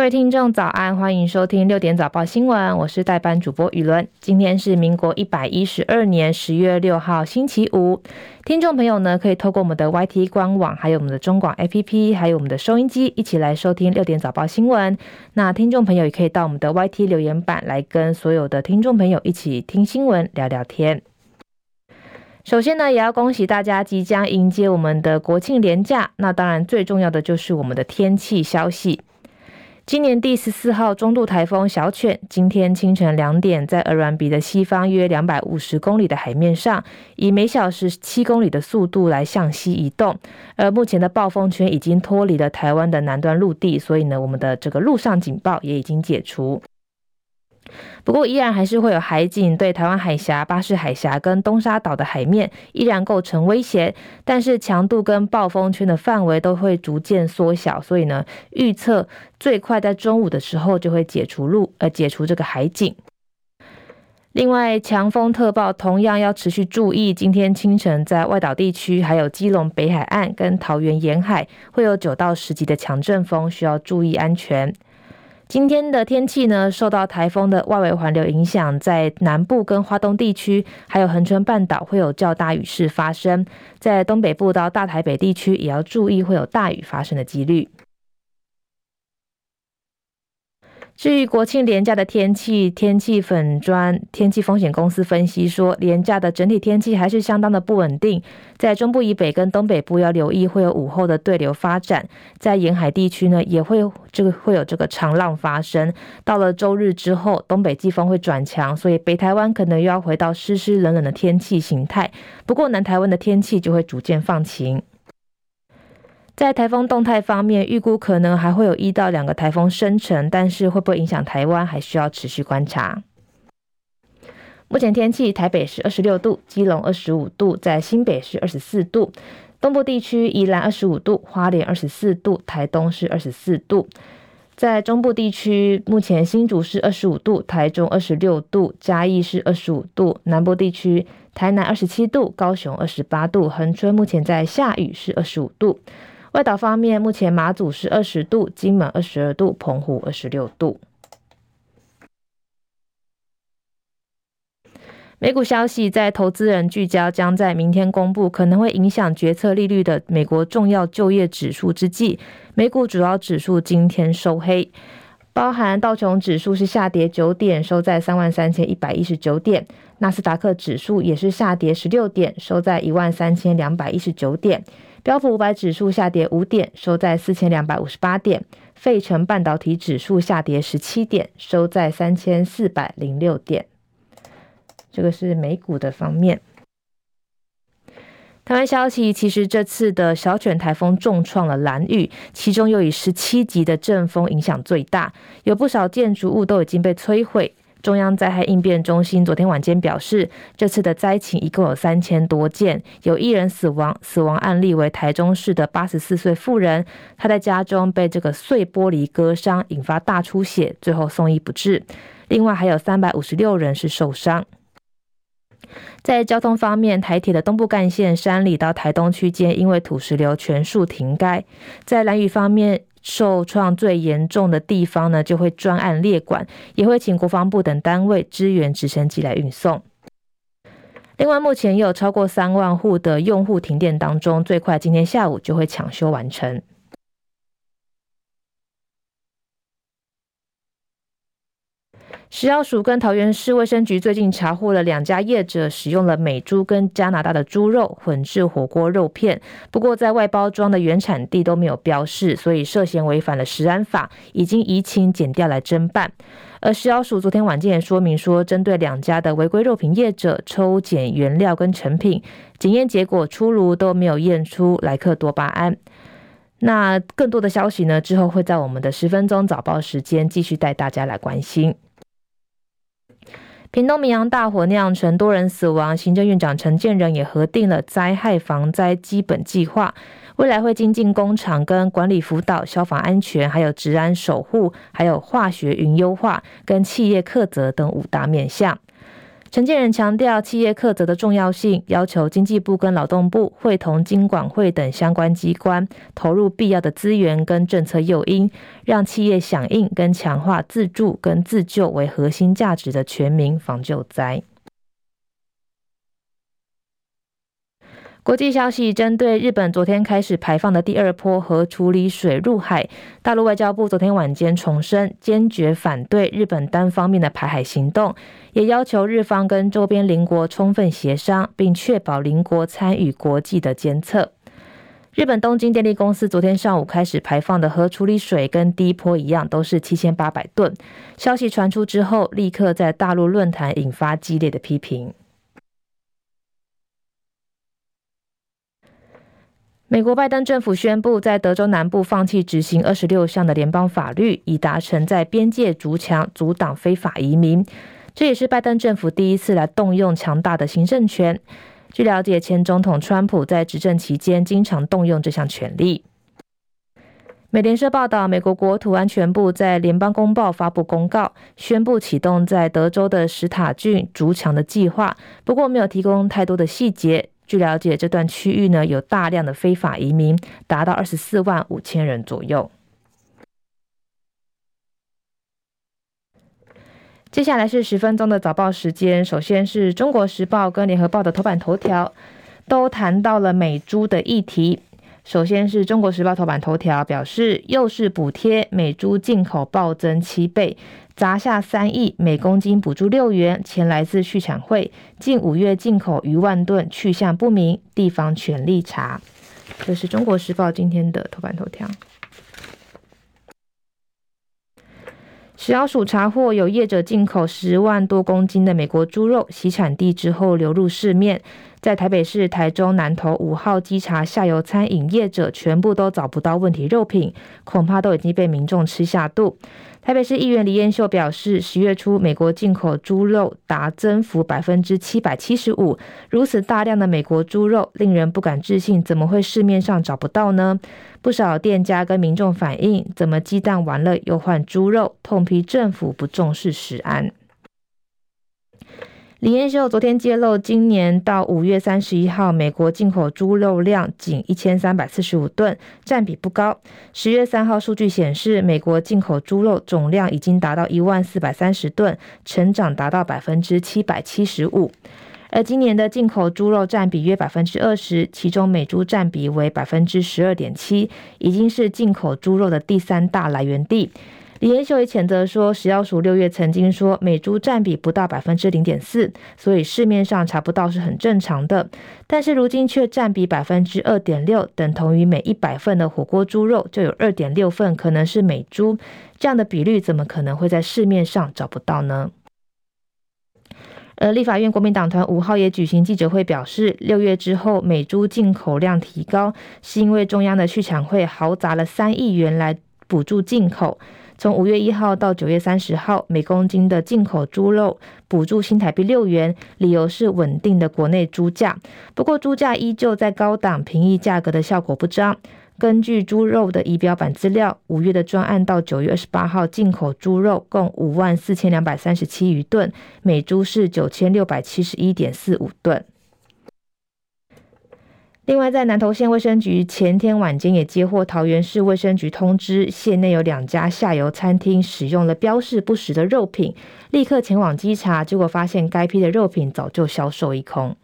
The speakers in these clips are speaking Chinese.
各位听众早安，欢迎收听六点早报新闻，我是代班主播雨伦。今天是民国一百一十二年十月六号星期五，听众朋友呢可以透过我们的 YT 官网，还有我们的中广 APP，还有我们的收音机，一起来收听六点早报新闻。那听众朋友也可以到我们的 YT 留言板来跟所有的听众朋友一起听新闻、聊聊天。首先呢，也要恭喜大家即将迎接我们的国庆连假。那当然最重要的就是我们的天气消息。今年第十四号中度台风小犬，今天清晨两点，在厄软比的西方约两百五十公里的海面上，以每小时七公里的速度来向西移动。而目前的暴风圈已经脱离了台湾的南端陆地，所以呢，我们的这个陆上警报也已经解除。不过，依然还是会有海警对台湾海峡、巴士海峡跟东沙岛的海面依然构成威胁，但是强度跟暴风圈的范围都会逐渐缩小，所以呢，预测最快在中午的时候就会解除陆呃解除这个海警。另外，强风特报同样要持续注意，今天清晨在外岛地区、还有基隆北海岸跟桃园沿海会有九到十级的强阵风，需要注意安全。今天的天气呢，受到台风的外围环流影响，在南部跟花东地区，还有恒春半岛会有较大雨势发生，在东北部到大台北地区也要注意会有大雨发生的几率。至于国庆连假的天气，天气粉砖天气风险公司分析说，连假的整体天气还是相当的不稳定，在中部以北跟东北部要留意会有午后的对流发展，在沿海地区呢也会这个会有这个长浪发生。到了周日之后，东北季风会转强，所以北台湾可能又要回到湿湿冷冷的天气形态。不过南台湾的天气就会逐渐放晴。在台风动态方面，预估可能还会有一到两个台风生成，但是会不会影响台湾，还需要持续观察。目前天气，台北是二十六度，基隆二十五度，在新北是二十四度，东部地区宜兰二十五度，花莲二十四度，台东是二十四度。在中部地区，目前新竹是二十五度，台中二十六度，嘉义是二十五度，南部地区台南二十七度，高雄二十八度，恒春目前在下雨是二十五度。外岛方面，目前马祖是二十度，金门二十二度，澎湖二十六度。美股消息，在投资人聚焦将在明天公布，可能会影响决策利率的美国重要就业指数之际，美股主要指数今天收黑，包含道琼指数是下跌九点，收在三万三千一百一十九点；纳斯达克指数也是下跌十六点，收在一万三千两百一十九点。标普五百指数下跌五点，收在四千两百五十八点；费城半导体指数下跌十七点，收在三千四百零六点。这个是美股的方面。台湾消息，其实这次的小犬台风重创了兰屿，其中又以十七级的阵风影响最大，有不少建筑物都已经被摧毁。中央灾害应变中心昨天晚间表示，这次的灾情一共有三千多件，有一人死亡，死亡案例为台中市的八十四岁妇人，她在家中被这个碎玻璃割伤，引发大出血，最后送医不治。另外还有三百五十六人是受伤。在交通方面，台铁的东部干线山里到台东区间因为土石流全数停开。在蓝雨方面，受创最严重的地方呢，就会专案列管，也会请国防部等单位支援直升机来运送。另外，目前有超过三万户的用户停电当中，最快今天下午就会抢修完成。食药署跟桃园市卫生局最近查获了两家业者使用了美猪跟加拿大的猪肉混制火锅肉片，不过在外包装的原产地都没有标示，所以涉嫌违反了食安法，已经移情检调来侦办。而食药署昨天晚间也说明说，针对两家的违规肉品业者抽检原料跟成品检验结果出炉，都没有验出莱克多巴胺。那更多的消息呢，之后会在我们的十分钟早报时间继续带大家来关心。屏东明阳大火酿成多人死亡，行政院长陈建仁也核定了灾害防灾基本计划，未来会精进工厂跟管理辅导、消防安全，还有治安守护，还有化学云优化跟企业课责等五大面向。陈建人强调企业课责的重要性，要求经济部跟劳动部会同金管会等相关机关投入必要的资源跟政策诱因，让企业响应跟强化自助跟自救为核心价值的全民防救灾。国际消息：针对日本昨天开始排放的第二波核处理水入海，大陆外交部昨天晚间重申，坚决反对日本单方面的排海行动，也要求日方跟周边邻国充分协商，并确保邻国参与国际的监测。日本东京电力公司昨天上午开始排放的核处理水，跟第一波一样，都是七千八百吨。消息传出之后，立刻在大陆论坛引发激烈的批评。美国拜登政府宣布，在德州南部放弃执行二十六项的联邦法律，以达成在边界筑墙、阻挡非法移民。这也是拜登政府第一次来动用强大的行政权。据了解，前总统川普在执政期间经常动用这项权力。美联社报道，美国国土安全部在联邦公报发布公告，宣布启动在德州的史塔郡筑墙的计划，不过没有提供太多的细节。据了解，这段区域呢有大量的非法移民，达到二十四万五千人左右。接下来是十分钟的早报时间，首先是中国时报跟联合报的头版头条，都谈到了美猪的议题。首先是中国时报头版头条表示，又是补贴，美猪进口暴增七倍。砸下三亿，每公斤补助六元，钱来自畜产会。近五月进口逾万吨，去向不明，地方全力查。这是中国时报今天的头版头条。食药署查获有业者进口十万多公斤的美国猪肉，洗产地之后流入市面。在台北市、台中南投五号稽查下游餐饮业者，全部都找不到问题肉品，恐怕都已经被民众吃下肚。台北市议员李彦秀表示，十月初美国进口猪肉达增幅百分之七百七十五，如此大量的美国猪肉，令人不敢置信，怎么会市面上找不到呢？不少店家跟民众反映，怎么鸡蛋完了又换猪肉，痛批政府不重视食安。李彦秀昨天揭露，今年到五月三十一号，美国进口猪肉量仅一千三百四十五吨，占比不高。十月三号数据显示，美国进口猪肉总量已经达到一万四百三十吨，成长达到百分之七百七十五。而今年的进口猪肉占比约百分之二十，其中美猪占比为百分之十二点七，已经是进口猪肉的第三大来源地。李彦秀也谴责说，食药署六月曾经说美猪占比不到百分之零点四，所以市面上查不到是很正常的。但是如今却占比百分之二点六，等同于每一百份的火锅猪肉就有二点六份可能是美猪，这样的比率怎么可能会在市面上找不到呢？而立法院国民党团五号也举行记者会，表示六月之后美猪进口量提高，是因为中央的畜产会豪砸了三亿元来补助进口。从五月一号到九月三十号，每公斤的进口猪肉补助新台币六元，理由是稳定的国内猪价。不过，猪价依旧在高档，平抑价格的效果不彰。根据猪肉的仪表板资料，五月的专案到九月二十八号，进口猪肉共五万四千两百三十七余吨，每猪是九千六百七十一点四五吨。另外，在南投县卫生局前天晚间也接获桃园市卫生局通知，县内有两家下游餐厅使用了标示不实的肉品，立刻前往稽查，结果发现该批的肉品早就销售一空。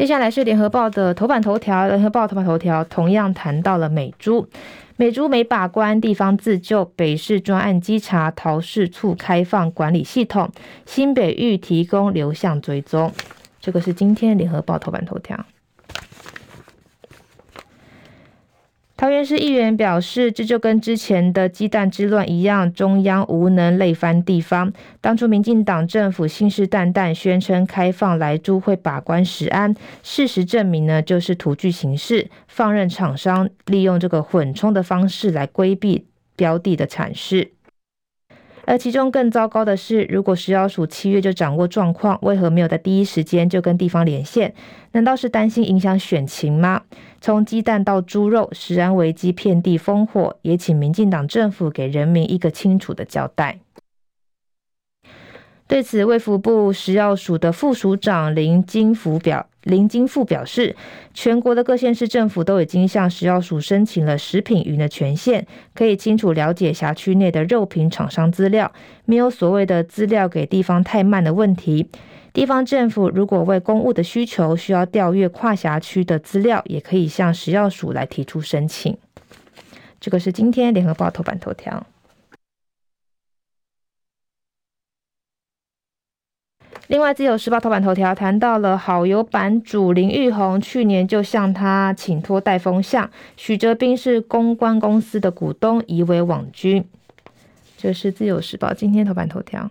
接下来是联合报的头版头条，联合报头版头条同样谈到了美珠。美珠没把关，地方自救。北市专案稽查，桃市处开放管理系统，新北域提供流向追踪。这个是今天联合报头版头条。桃园市议员表示，这就跟之前的鸡蛋之乱一样，中央无能累翻地方。当初民进党政府信誓旦旦宣称开放莱猪会把关食安，事实证明呢，就是徒具形式，放任厂商利用这个混充的方式来规避标的的产市。而其中更糟糕的是，如果食药署七月就掌握状况，为何没有在第一时间就跟地方连线？难道是担心影响选情吗？从鸡蛋到猪肉，食安危机遍地烽火，也请民进党政府给人民一个清楚的交代。对此，卫福部食药署的副署长林金福表林金富表示，全国的各县市政府都已经向食药署申请了食品云的权限，可以清楚了解辖区内的肉品厂商资料，没有所谓的资料给地方太慢的问题。地方政府如果为公务的需求需要调阅跨辖区的资料，也可以向食药署来提出申请。这个是今天联合报头版头条。另外，《自由时报》头版头条谈到了好友版主林玉红去年就向他请托带风向，许哲斌是公关公司的股东，疑为网军。这是《自由时报》今天头版头条。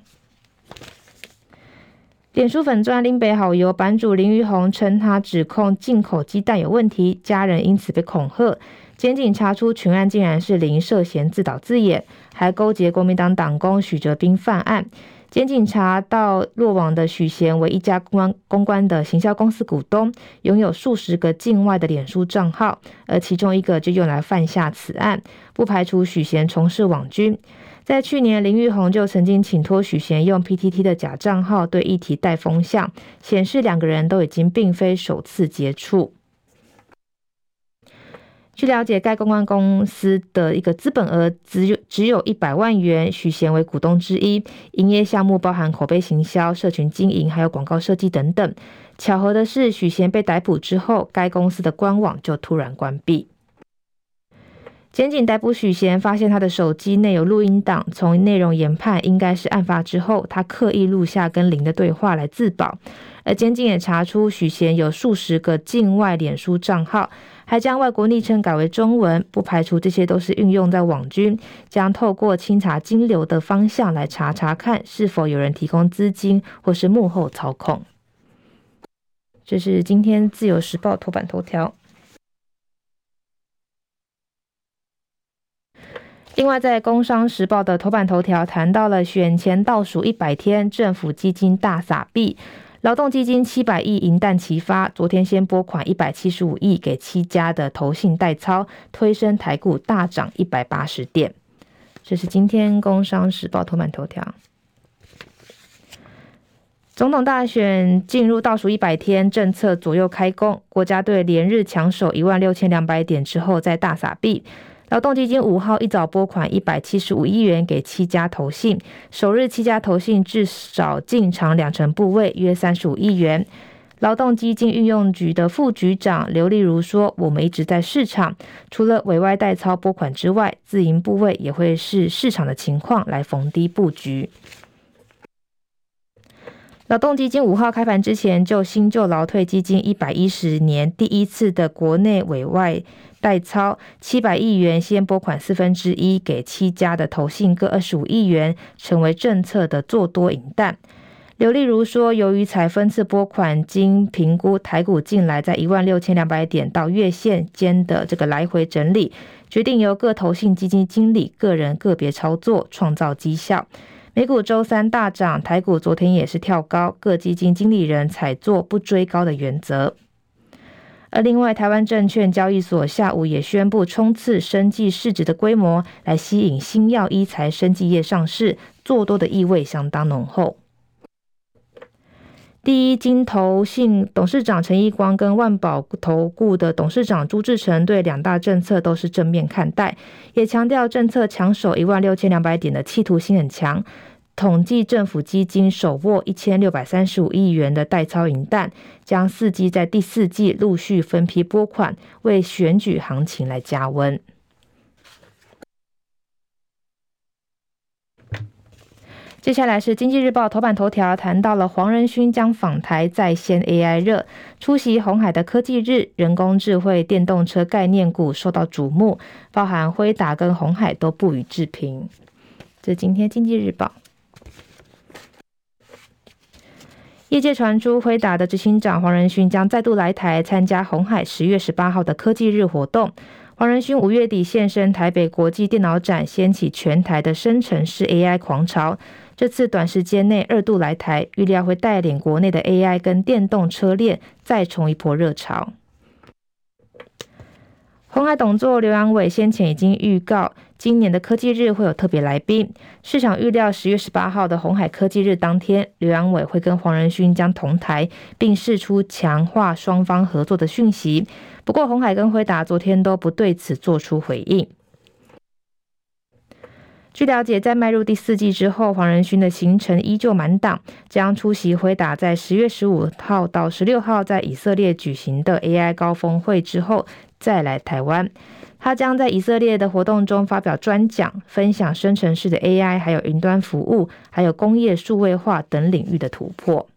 脸书粉专林北好友版主林玉红称，他指控进口鸡蛋有问题，家人因此被恐吓。检警查出群案竟然是林涉嫌自导自演，还勾结国民党党工许哲斌犯案。检警查到落网的许贤为一家公关公关的行销公司股东，拥有数十个境外的脸书账号，而其中一个就用来犯下此案，不排除许贤从事网军。在去年，林玉红就曾经请托许贤用 PTT 的假账号对议题带风向，显示两个人都已经并非首次接触。据了解，该公关公司的一个资本额只有只有一百万元，许贤为股东之一，营业项目包含口碑行销、社群经营，还有广告设计等等。巧合的是，许贤被逮捕之后，该公司的官网就突然关闭。检警逮捕许贤，发现他的手机内有录音档，从内容研判，应该是案发之后他刻意录下跟林的对话来自保。而检警也查出许贤有数十个境外脸书账号。还将外国昵称改为中文，不排除这些都是运用在网军，将透过清查金流的方向来查查看是否有人提供资金或是幕后操控。这是今天自由时报头版头条。另外，在工商时报的头版头条谈到了选前倒数一百天，政府基金大撒币。劳动基金七百亿银弹齐发，昨天先拨款一百七十五亿给七家的投信代操，推升台股大涨一百八十点。这是今天《工商时报》头版头条。总统大选进入倒数一百天，政策左右开工，国家队连日抢守一万六千两百点之后，再大撒币。劳动基金五号一早拨款一百七十五亿元给七家投信，首日七家投信至少进场两成部位，约三十五亿元。劳动基金运用局的副局长刘丽如说：“我们一直在市场，除了委外代操拨款之外，自营部位也会视市场的情况来逢低布局。”劳动基金五号开盘之前，就新旧劳退基金一百一十年第一次的国内委外。代操七百亿元，先拨款四分之一给七家的投信各二十五亿元，成为政策的做多引弹。刘丽如说，由于才分次拨款，经评估台股近来在一万六千两百点到月线间的这个来回整理，决定由各投信基金经理个人个别操作，创造绩效。美股周三大涨，台股昨天也是跳高，各基金经理人采做不追高的原则。而另外，台湾证券交易所下午也宣布冲刺生技市值的规模，来吸引新药医材生技业上市，做多的意味相当浓厚。第一金投信董事长陈义光跟万宝投顾的董事长朱志成对两大政策都是正面看待，也强调政策抢守一万六千两百点的企图心很强。统计政府基金手握一千六百三十五亿元的代操银弹，将伺机在第四季陆续分批拨款，为选举行情来加温。接下来是经济日报头版头条，谈到了黄仁勋将访台再掀 AI 热，出席红海的科技日，人工智慧电动车概念股受到瞩目，包含辉达跟鸿海都不予置评。这今天经济日报。业界传出，辉达的执行长黄仁勋将再度来台参加红海十月十八号的科技日活动。黄仁勋五月底现身台北国际电脑展，掀起全台的生成式 AI 狂潮。这次短时间内二度来台，预料会带领国内的 AI 跟电动车链再冲一波热潮。红海董座刘扬伟先前已经预告，今年的科技日会有特别来宾。市场预料十月十八号的红海科技日当天，刘扬伟会跟黄仁勋将同台，并释出强化双方合作的讯息。不过，红海跟辉达昨天都不对此做出回应。据了解，在迈入第四季之后，黄仁勋的行程依旧满档，将出席辉达在十月十五号到十六号在以色列举行的 AI 高峰会之后，再来台湾。他将在以色列的活动中发表专讲，分享生成式的 AI，还有云端服务，还有工业数位化等领域的突破。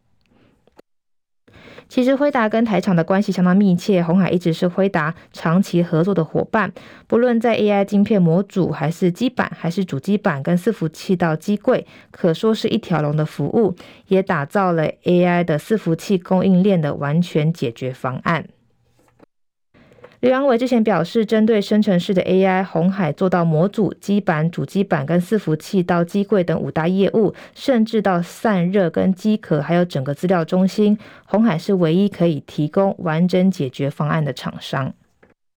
其实辉达跟台厂的关系相当密切，鸿海一直是辉达长期合作的伙伴。不论在 AI 晶片模组，还是基板，还是主机板跟伺服器到机柜，可说是一条龙的服务，也打造了 AI 的伺服器供应链的完全解决方案。刘扬伟之前表示，针对生成式的 AI，红海做到模组、基板、主机板跟伺服器到机柜等五大业务，甚至到散热跟机壳，还有整个资料中心，红海是唯一可以提供完整解决方案的厂商。